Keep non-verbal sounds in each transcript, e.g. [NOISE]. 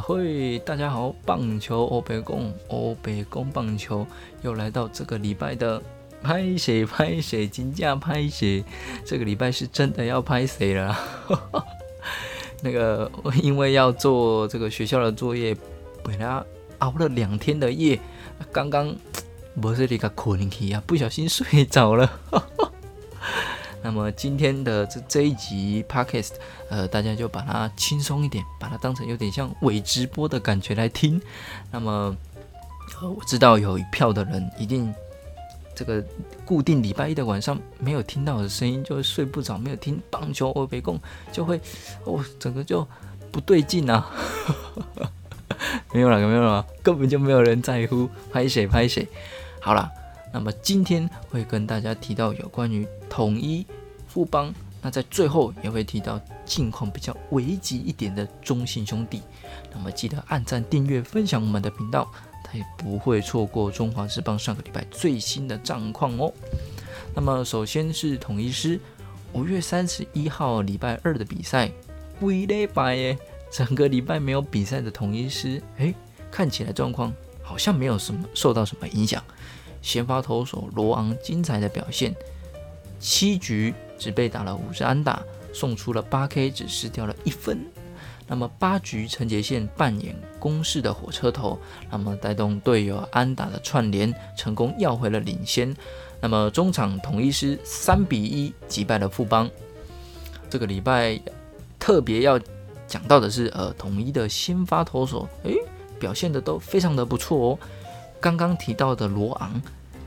嘿，大家好，棒球欧北宫欧北宫棒球又来到这个礼拜的拍谁拍谁金价拍谁，这个礼拜是真的要拍谁了。[LAUGHS] 那个因为要做这个学校的作业，本来熬了两天的夜，刚刚不是那个困去啊，不小心睡着了。那么今天的这这一集 podcast，呃，大家就把它轻松一点，把它当成有点像伪直播的感觉来听。那么，呃，我知道有一票的人一定这个固定礼拜一的晚上没有听到我的声音，就会睡不着；没有听棒球欧北共，就会哦，整个就不对劲啊！[LAUGHS] 没有了，没有了，根本就没有人在乎拍谁拍谁。好了。那么今天会跟大家提到有关于统一、富邦，那在最后也会提到近况比较危急一点的中信兄弟。那么记得按赞、订阅、分享我们的频道，他也不会错过中华之邦上个礼拜最新的战况哦。那么首先是统一师五月三十一号礼拜二的比赛，微礼拜耶，整个礼拜没有比赛的统一师，诶，看起来状况好像没有什么受到什么影响。先发投手罗昂精彩的表现，七局只被打了五支安打，送出了八 K，只失掉了一分。那么八局陈杰宪扮演攻势的火车头，那么带动队友安打的串联，成功要回了领先。那么中场统一师三比一击败了富邦。这个礼拜特别要讲到的是，呃，统一的先发投手，诶，表现的都非常的不错哦。刚刚提到的罗昂。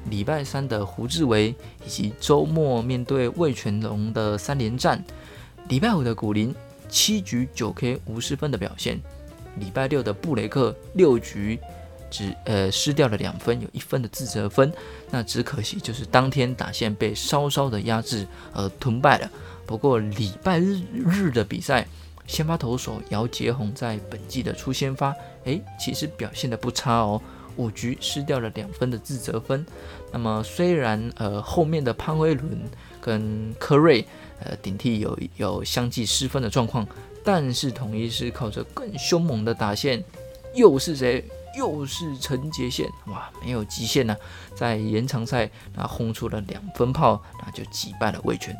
礼拜三的胡志伟，以及周末面对魏全龙的三连战；礼拜五的古林七局九 K 无失分的表现；礼拜六的布雷克六局只呃失掉了两分，有一分的自责分。那只可惜就是当天打线被稍稍的压制而吞败了。不过礼拜日日的比赛，先发投手姚杰宏在本季的初先发，诶，其实表现的不差哦。五局失掉了两分的自责分，那么虽然呃后面的潘威伦跟科瑞呃顶替有有相继失分的状况，但是统一是靠着更凶猛的打线，又是谁？又是陈杰宪，哇，没有极限呢，在延长赛那轰出了两分炮，那就击败了魏权。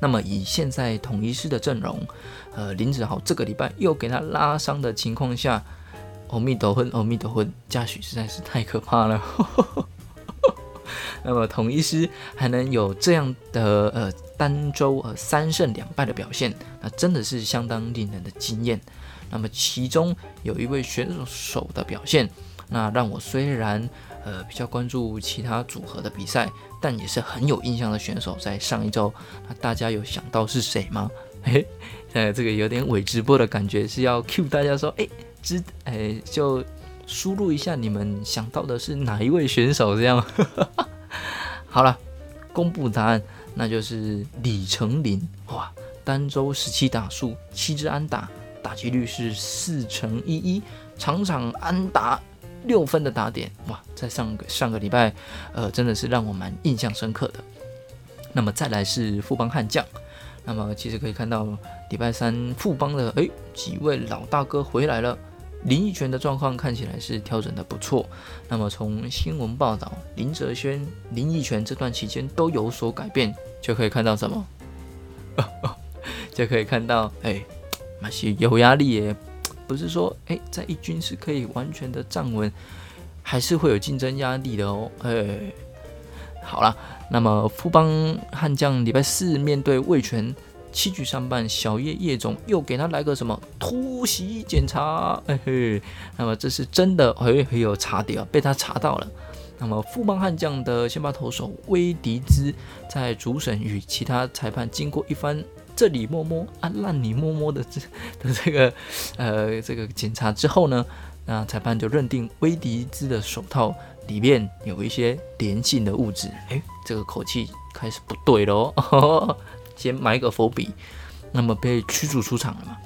那么以现在统一师的阵容，呃林子豪这个礼拜又给他拉伤的情况下。阿弥陀佛，阿弥陀佛，嘉许实在是太可怕了。[LAUGHS] 那么统一师还能有这样的呃单周呃三胜两败的表现，那真的是相当令人的惊艳。那么其中有一位选手的表现，那让我虽然呃比较关注其他组合的比赛，但也是很有印象的选手，在上一周，那大家有想到是谁吗？嘿，呃这个有点伪直播的感觉，是要 cue 大家说，哎。知哎，就输入一下你们想到的是哪一位选手？这样 [LAUGHS] 好了，公布答案，那就是李成林哇！单周十七打数，七支安打，打击率是四乘一一，场场安打六分的打点哇！在上个上个礼拜，呃，真的是让我蛮印象深刻的。那么再来是富邦悍将，那么其实可以看到礼拜三富邦的哎几位老大哥回来了。林奕泉的状况看起来是调整的不错，那么从新闻报道，林哲轩、林奕泉这段期间都有所改变，就可以看到什么？[LAUGHS] 就可以看到，哎，那些有压力耶，不是说哎在一军是可以完全的站稳，还是会有竞争压力的哦。哎，好了，那么富邦悍将礼拜四面对魏权。七局上半，小叶叶总又给他来个什么突袭检查？哎嘿，那么这是真的，哎，很有查点，被他查到了。那么富邦悍将的先发投手威迪兹在主审与其他裁判经过一番这里摸摸啊，那里摸摸的这的这个呃这个检查之后呢，那裁判就认定威迪兹的手套里面有一些粘性的物质。哎，这个口气开始不对喽。[LAUGHS] 先埋个伏笔，那么被驱逐出场了嘛？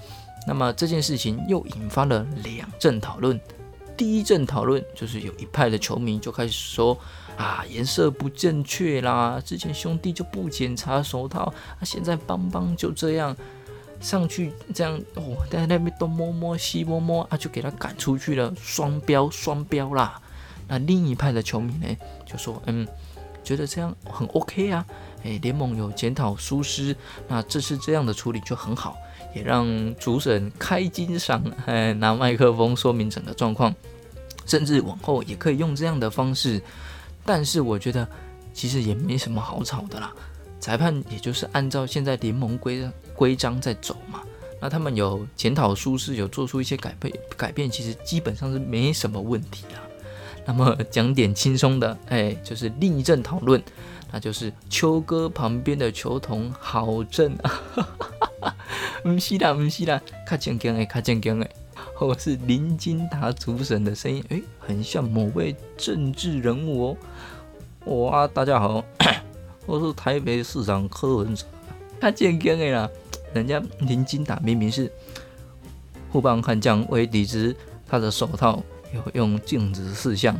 那么这件事情又引发了两阵讨论。第一阵讨论就是有一派的球迷就开始说啊，颜色不正确啦，之前兄弟就不检查手套，啊，现在邦邦就这样。上去这样哦，在那边东摸摸西摸摸啊，就给他赶出去了，双标双标啦。那另一派的球迷呢，就说嗯，觉得这样很 OK 啊，诶，联盟有检讨疏失，那这次这样的处理就很好，也让主审开金赏，哎，拿麦克风说明整个状况，甚至往后也可以用这样的方式。但是我觉得其实也没什么好吵的啦，裁判也就是按照现在联盟规规章在走嘛。那他们有检讨疏失，有做出一些改变，改变其实基本上是没什么问题啦。那么讲点轻松的，哎，就是另一阵讨论，那就是秋哥旁边的球童好正啊，[LAUGHS] 唔是啦，唔是啦，卡正经诶，卡正经诶，我是林金达主审的声音，诶，很像某位政治人物哦。哇，大家好，[COUGHS] 我是台北市长柯文哲，卡正经诶啦，人家林金达明明是护棒悍将威迪兹，他的手套。有用镜子四项，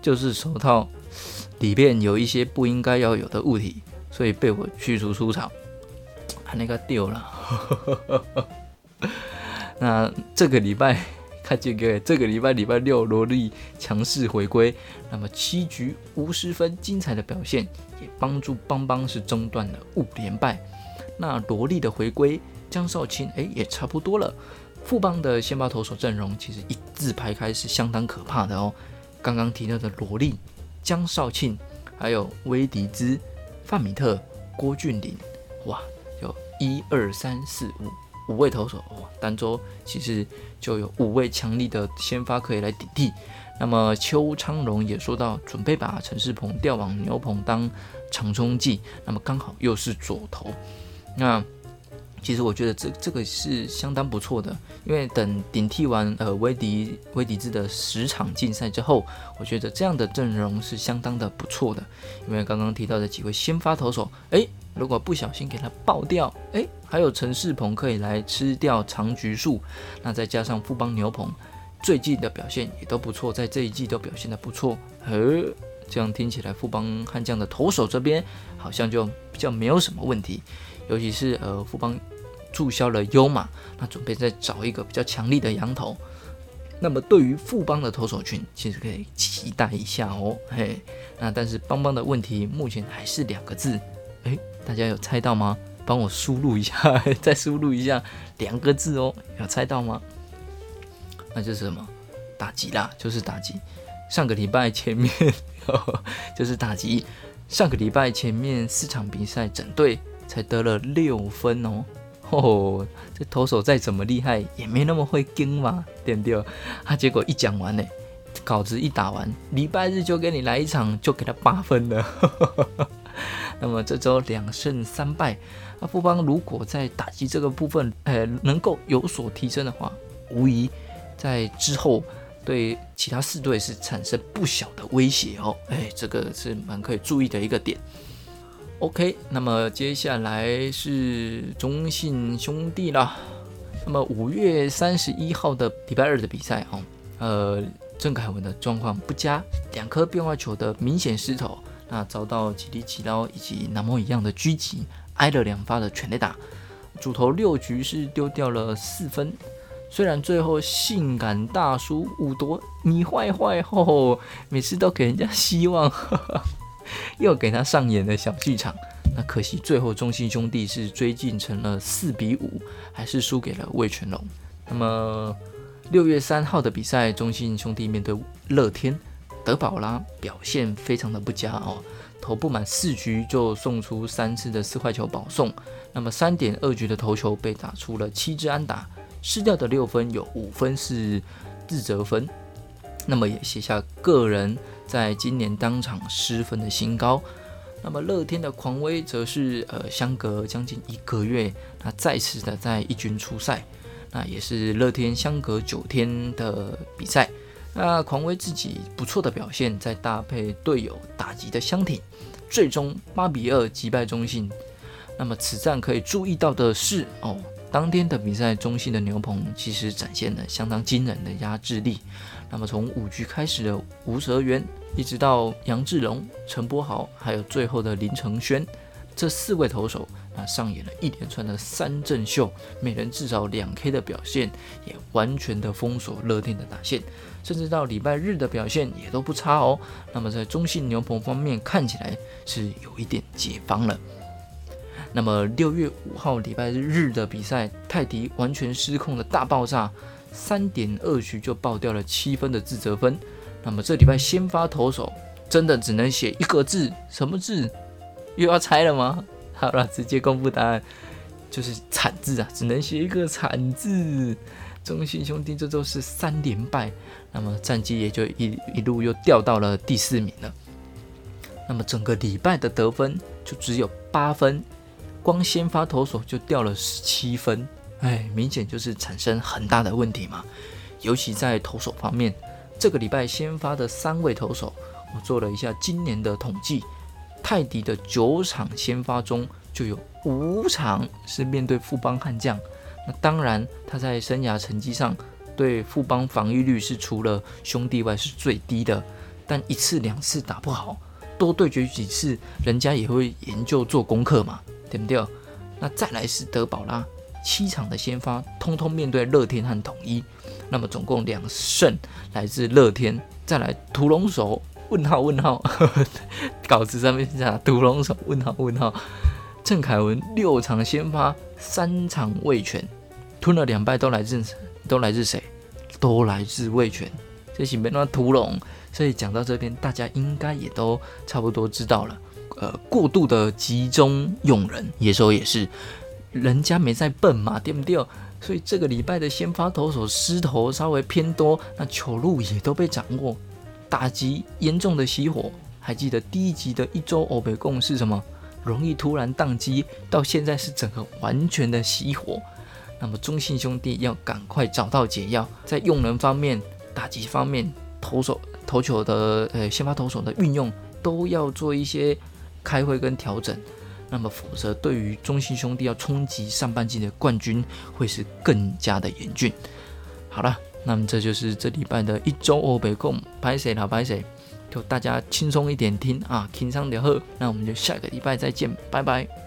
就是手套里面有一些不应该要有的物体，所以被我驱逐出场，那个丢了。[LAUGHS] 那这个礼拜看这个，这个礼拜礼拜六萝莉强势回归，那么七局无十分，精彩的表现也帮助邦邦是中断了五连败。那萝莉的回归，江少卿哎也差不多了。富邦的先发投手阵容其实一字排开是相当可怕的哦。刚刚提到的萝莉、江少庆，还有威迪兹、范米特、郭俊麟，哇，有一二三四五五位投手哇，单周其实就有五位强力的先发可以来顶替。那么邱昌荣也说到，准备把陈世鹏调往牛棚当长冲剂，那么刚好又是左投，那。其实我觉得这这个是相当不错的，因为等顶替完呃威迪威迪兹的十场竞赛之后，我觉得这样的阵容是相当的不错的。因为刚刚提到的几位先发投手，诶，如果不小心给他爆掉，诶，还有陈世鹏可以来吃掉长局数，那再加上富邦牛棚最近的表现也都不错，在这一季都表现的不错，呃，这样听起来富邦悍将的投手这边好像就比较没有什么问题，尤其是呃富邦。注销了优马，那准备再找一个比较强力的羊头。那么对于富邦的投手群，其实可以期待一下哦。嘿，那但是邦邦的问题目前还是两个字，诶，大家有猜到吗？帮我输入一下，[LAUGHS] 再输入一下两个字哦，有猜到吗？那就是什么？打击啦，就是打击。上个礼拜前面 [LAUGHS] 就是打击，上个礼拜前面四场比赛整队才得了六分哦。哦，这投手再怎么厉害，也没那么会跟嘛，对不对？他结果一讲完呢，稿子一打完，礼拜日就给你来一场，就给他八分了。[LAUGHS] 那么这周两胜三败，那富邦如果在打击这个部分，呃，能够有所提升的话，无疑在之后对其他四队是产生不小的威胁哦。哎，这个是蛮可以注意的一个点。OK，那么接下来是中信兄弟啦。那么五月三十一号的礼拜二的比赛哦，呃，郑凯文的状况不佳，两颗变化球的明显失投，那遭到吉利奇刀以及南摩一样的狙击，挨了两发的全垒打，主投六局是丢掉了四分。虽然最后性感大叔五夺你坏坏吼，每次都给人家希望。[LAUGHS] 又给他上演了小剧场，那可惜最后中信兄弟是追进成了四比五，还是输给了魏全龙。那么六月三号的比赛，中信兄弟面对乐天，德保拉表现非常的不佳哦，投不满四局就送出三次的四坏球保送，那么三点二局的投球被打出了七支安打，失掉的六分有五分是自责分，那么也写下个人。在今年当场失分的新高，那么乐天的狂威则是呃相隔将近一个月，那再次的在一军出赛，那也是乐天相隔九天的比赛，那狂威自己不错的表现，再搭配队友打击的相挺，最终八比二击败中信。那么此战可以注意到的是哦，当天的比赛中信的牛棚其实展现了相当惊人的压制力。那么从五局开始的吴泽源，一直到杨志龙、陈柏豪，还有最后的林承轩，这四位投手那上演了一连串的三阵秀，每人至少两 K 的表现，也完全的封锁乐天的打线，甚至到礼拜日的表现也都不差哦。那么在中信牛棚方面看起来是有一点解放了。那么六月五号礼拜日的比赛，泰迪完全失控的大爆炸，三点二局就爆掉了七分的自责分。那么这礼拜先发投手真的只能写一个字，什么字？又要猜了吗？[LAUGHS] 好了，直接公布答案，就是惨字啊，只能写一个惨字。中信兄弟这周是三连败，那么战绩也就一一路又掉到了第四名了。那么整个礼拜的得分就只有八分，光先发投手就掉了十七分，哎，明显就是产生很大的问题嘛。尤其在投手方面，这个礼拜先发的三位投手，我做了一下今年的统计。泰迪的九场先发中，就有五场是面对富邦悍将。那当然，他在生涯成绩上对富邦防御率是除了兄弟外是最低的。但一次两次打不好，多对决几次，人家也会研究做功课嘛，对不对？那再来是德保拉，七场的先发，通通面对乐天和统一。那么总共两胜来自乐天，再来屠龙手。问号问号，[LAUGHS] 稿子上面讲独龙手问号问号。郑凯文六场先发，三场卫权，吞了两败，都来自都来自谁？都来自卫权。这是没那屠龙，所以讲到这边，大家应该也都差不多知道了。呃，过度的集中用人，野手也是，人家没在笨嘛，对不对？所以这个礼拜的先发投手失投稍微偏多，那球路也都被掌握。打击严重的熄火，还记得第一集的一周欧北共是什么？容易突然宕机，到现在是整个完全的熄火。那么中信兄弟要赶快找到解药，在用人方面、打击方面、投手投球的呃先发投手的运用都要做一些开会跟调整。那么否则，对于中信兄弟要冲击上半季的冠军，会是更加的严峻。好了。那么这就是这礼拜的一周欧北共拍谁老拍谁，就大家轻松一点听啊，轻松点喝。那我们就下个礼拜再见，拜拜。